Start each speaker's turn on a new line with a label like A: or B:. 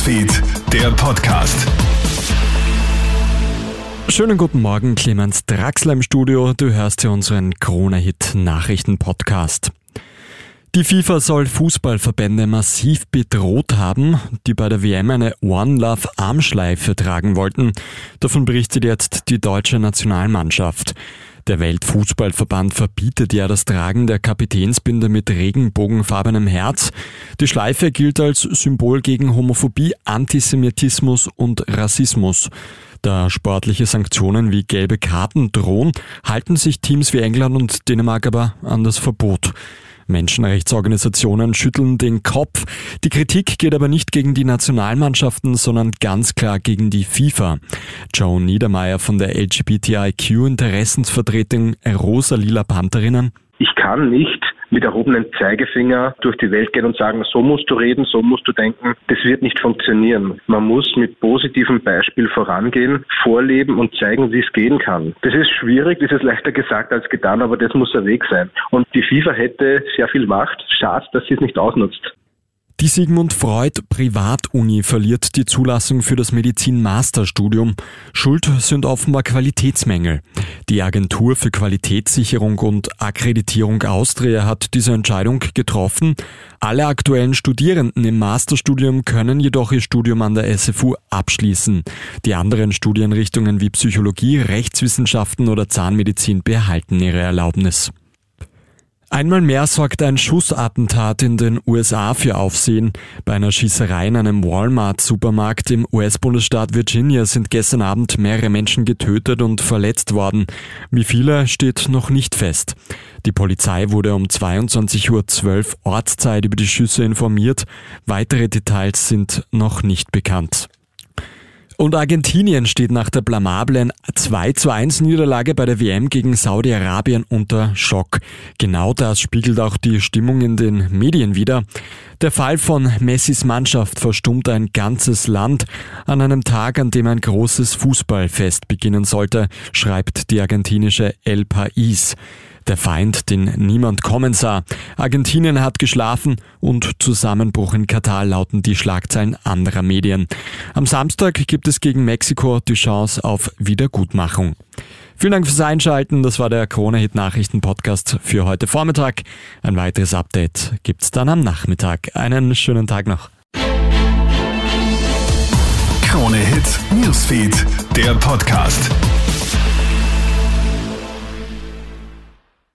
A: Newsfeed, der Podcast.
B: Schönen guten Morgen, Clemens Draxler im Studio. Du hörst hier unseren Corona-Hit-Nachrichten-Podcast. Die FIFA soll Fußballverbände massiv bedroht haben, die bei der WM eine One Love Armschleife tragen wollten. Davon berichtet jetzt die deutsche Nationalmannschaft. Der Weltfußballverband verbietet ja das Tragen der Kapitänsbinde mit regenbogenfarbenem Herz. Die Schleife gilt als Symbol gegen Homophobie, Antisemitismus und Rassismus. Da sportliche Sanktionen wie gelbe Karten drohen, halten sich Teams wie England und Dänemark aber an das Verbot. Menschenrechtsorganisationen schütteln den Kopf. Die Kritik geht aber nicht gegen die Nationalmannschaften, sondern ganz klar gegen die FIFA. Joe Niedermeyer von der LGBTIQ-Interessensvertretung Rosa Lila Pantherinnen.
C: Ich kann nicht mit erhobenen Zeigefinger durch die Welt gehen und sagen, so musst du reden, so musst du denken. Das wird nicht funktionieren. Man muss mit positivem Beispiel vorangehen, vorleben und zeigen, wie es gehen kann. Das ist schwierig, das ist leichter gesagt als getan, aber das muss der Weg sein. Und die FIFA hätte sehr viel Macht. Schade, dass sie es nicht ausnutzt.
B: Die Sigmund Freud Privatuni verliert die Zulassung für das Medizin-Masterstudium. Schuld sind offenbar Qualitätsmängel. Die Agentur für Qualitätssicherung und Akkreditierung Austria hat diese Entscheidung getroffen. Alle aktuellen Studierenden im Masterstudium können jedoch ihr Studium an der SFU abschließen. Die anderen Studienrichtungen wie Psychologie, Rechtswissenschaften oder Zahnmedizin behalten ihre Erlaubnis. Einmal mehr sorgt ein Schussattentat in den USA für Aufsehen. Bei einer Schießerei in einem Walmart-Supermarkt im US-Bundesstaat Virginia sind gestern Abend mehrere Menschen getötet und verletzt worden. Wie viele steht noch nicht fest. Die Polizei wurde um 22.12 Uhr Ortszeit über die Schüsse informiert. Weitere Details sind noch nicht bekannt. Und Argentinien steht nach der blamablen 2 zu 1 Niederlage bei der WM gegen Saudi-Arabien unter Schock. Genau das spiegelt auch die Stimmung in den Medien wider. Der Fall von Messis Mannschaft verstummt ein ganzes Land an einem Tag, an dem ein großes Fußballfest beginnen sollte, schreibt die argentinische El País. Der Feind, den niemand kommen sah. Argentinien hat geschlafen und Zusammenbruch in Katar lauten die Schlagzeilen anderer Medien. Am Samstag gibt es gegen Mexiko die Chance auf Wiedergutmachung. Vielen Dank fürs Einschalten. Das war der Corona-Hit Nachrichten Podcast für heute Vormittag. Ein weiteres Update gibt's dann am Nachmittag. Einen schönen Tag noch.
A: Krone Hit Newsfeed, der Podcast.